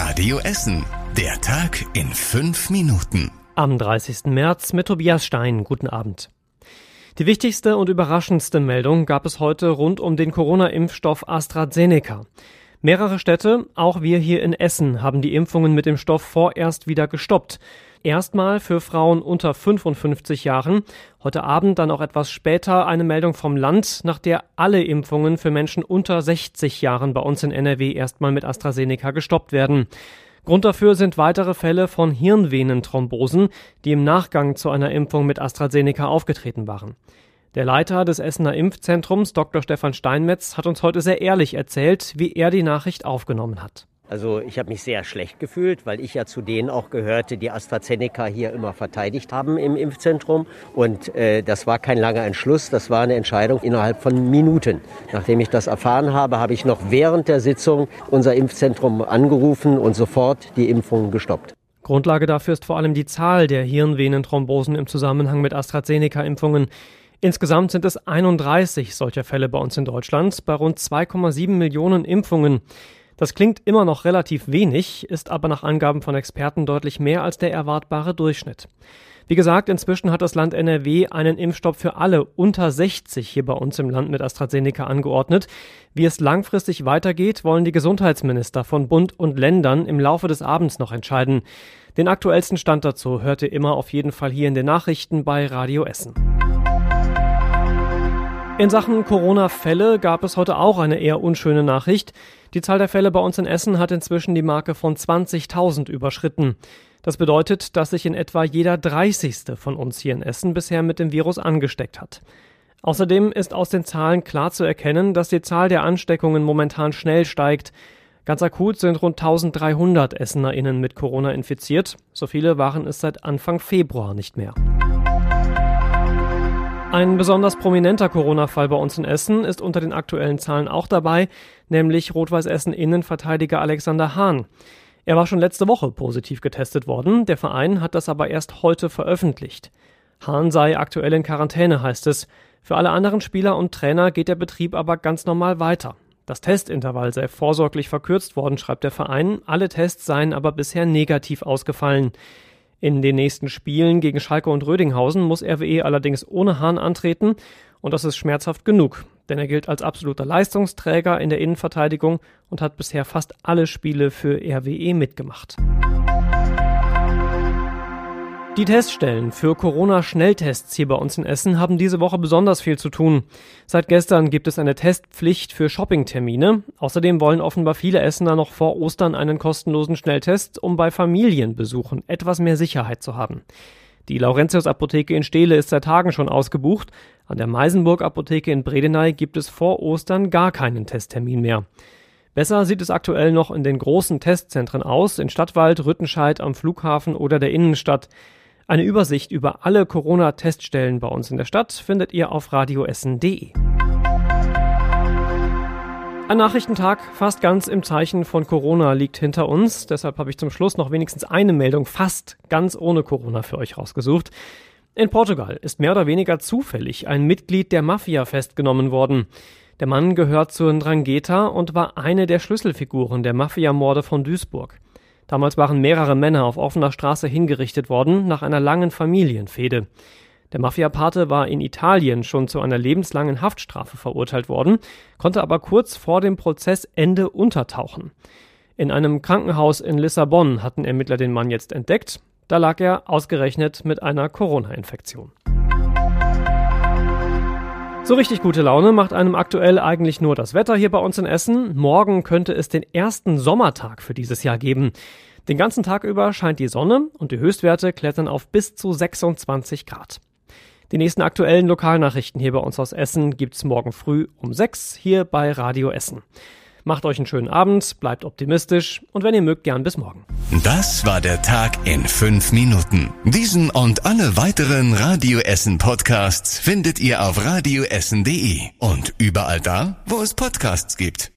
Radio Essen. Der Tag in fünf Minuten. Am 30. März mit Tobias Stein. Guten Abend. Die wichtigste und überraschendste Meldung gab es heute rund um den Corona-Impfstoff AstraZeneca. Mehrere Städte, auch wir hier in Essen, haben die Impfungen mit dem Stoff vorerst wieder gestoppt. Erstmal für Frauen unter 55 Jahren. Heute Abend dann auch etwas später eine Meldung vom Land, nach der alle Impfungen für Menschen unter 60 Jahren bei uns in NRW erstmal mit AstraZeneca gestoppt werden. Grund dafür sind weitere Fälle von Hirnvenenthrombosen, die im Nachgang zu einer Impfung mit AstraZeneca aufgetreten waren. Der Leiter des Essener Impfzentrums, Dr. Stefan Steinmetz, hat uns heute sehr ehrlich erzählt, wie er die Nachricht aufgenommen hat. Also ich habe mich sehr schlecht gefühlt, weil ich ja zu denen auch gehörte, die AstraZeneca hier immer verteidigt haben im Impfzentrum. Und äh, das war kein langer Entschluss, das war eine Entscheidung innerhalb von Minuten. Nachdem ich das erfahren habe, habe ich noch während der Sitzung unser Impfzentrum angerufen und sofort die Impfung gestoppt. Grundlage dafür ist vor allem die Zahl der Hirnvenenthrombosen im Zusammenhang mit AstraZeneca-Impfungen. Insgesamt sind es 31 solcher Fälle bei uns in Deutschland, bei rund 2,7 Millionen Impfungen. Das klingt immer noch relativ wenig, ist aber nach Angaben von Experten deutlich mehr als der erwartbare Durchschnitt. Wie gesagt, inzwischen hat das Land NRW einen Impfstopp für alle unter 60 hier bei uns im Land mit AstraZeneca angeordnet. Wie es langfristig weitergeht, wollen die Gesundheitsminister von Bund und Ländern im Laufe des Abends noch entscheiden. Den aktuellsten Stand dazu hört ihr immer auf jeden Fall hier in den Nachrichten bei Radio Essen. In Sachen Corona-Fälle gab es heute auch eine eher unschöne Nachricht. Die Zahl der Fälle bei uns in Essen hat inzwischen die Marke von 20.000 überschritten. Das bedeutet, dass sich in etwa jeder 30. von uns hier in Essen bisher mit dem Virus angesteckt hat. Außerdem ist aus den Zahlen klar zu erkennen, dass die Zahl der Ansteckungen momentan schnell steigt. Ganz akut sind rund 1300 EssenerInnen mit Corona infiziert. So viele waren es seit Anfang Februar nicht mehr. Ein besonders prominenter Corona-Fall bei uns in Essen ist unter den aktuellen Zahlen auch dabei, nämlich Rot-Weiß Essen Innenverteidiger Alexander Hahn. Er war schon letzte Woche positiv getestet worden, der Verein hat das aber erst heute veröffentlicht. Hahn sei aktuell in Quarantäne, heißt es. Für alle anderen Spieler und Trainer geht der Betrieb aber ganz normal weiter. Das Testintervall sei vorsorglich verkürzt worden, schreibt der Verein. Alle Tests seien aber bisher negativ ausgefallen. In den nächsten Spielen gegen Schalke und Rödinghausen muss RWE allerdings ohne Hahn antreten und das ist schmerzhaft genug, denn er gilt als absoluter Leistungsträger in der Innenverteidigung und hat bisher fast alle Spiele für RWE mitgemacht. Die Teststellen für Corona-Schnelltests hier bei uns in Essen haben diese Woche besonders viel zu tun. Seit gestern gibt es eine Testpflicht für Shoppingtermine. Außerdem wollen offenbar viele Essener noch vor Ostern einen kostenlosen Schnelltest, um bei Familienbesuchen etwas mehr Sicherheit zu haben. Die Laurentius-Apotheke in Steele ist seit Tagen schon ausgebucht. An der Meisenburg-Apotheke in Bredeney gibt es vor Ostern gar keinen Testtermin mehr. Besser sieht es aktuell noch in den großen Testzentren aus, in Stadtwald, Rüttenscheid, am Flughafen oder der Innenstadt. Eine Übersicht über alle Corona-Teststellen bei uns in der Stadt findet ihr auf radioessen.de. Ein Nachrichtentag fast ganz im Zeichen von Corona liegt hinter uns. Deshalb habe ich zum Schluss noch wenigstens eine Meldung fast ganz ohne Corona für euch rausgesucht. In Portugal ist mehr oder weniger zufällig ein Mitglied der Mafia festgenommen worden. Der Mann gehört zur Ndrangheta und war eine der Schlüsselfiguren der Mafiamorde von Duisburg. Damals waren mehrere Männer auf offener Straße hingerichtet worden nach einer langen Familienfehde. Der Mafiapate war in Italien schon zu einer lebenslangen Haftstrafe verurteilt worden, konnte aber kurz vor dem Prozessende untertauchen. In einem Krankenhaus in Lissabon hatten Ermittler den Mann jetzt entdeckt. Da lag er ausgerechnet mit einer Corona-Infektion. So richtig gute Laune macht einem aktuell eigentlich nur das Wetter hier bei uns in Essen. Morgen könnte es den ersten Sommertag für dieses Jahr geben. Den ganzen Tag über scheint die Sonne und die Höchstwerte klettern auf bis zu 26 Grad. Die nächsten aktuellen Lokalnachrichten hier bei uns aus Essen gibt's morgen früh um 6 hier bei Radio Essen. Macht euch einen schönen Abend, bleibt optimistisch und wenn ihr mögt, gern bis morgen. Das war der Tag in fünf Minuten. Diesen und alle weiteren Radio Essen Podcasts findet ihr auf radioessen.de und überall da, wo es Podcasts gibt.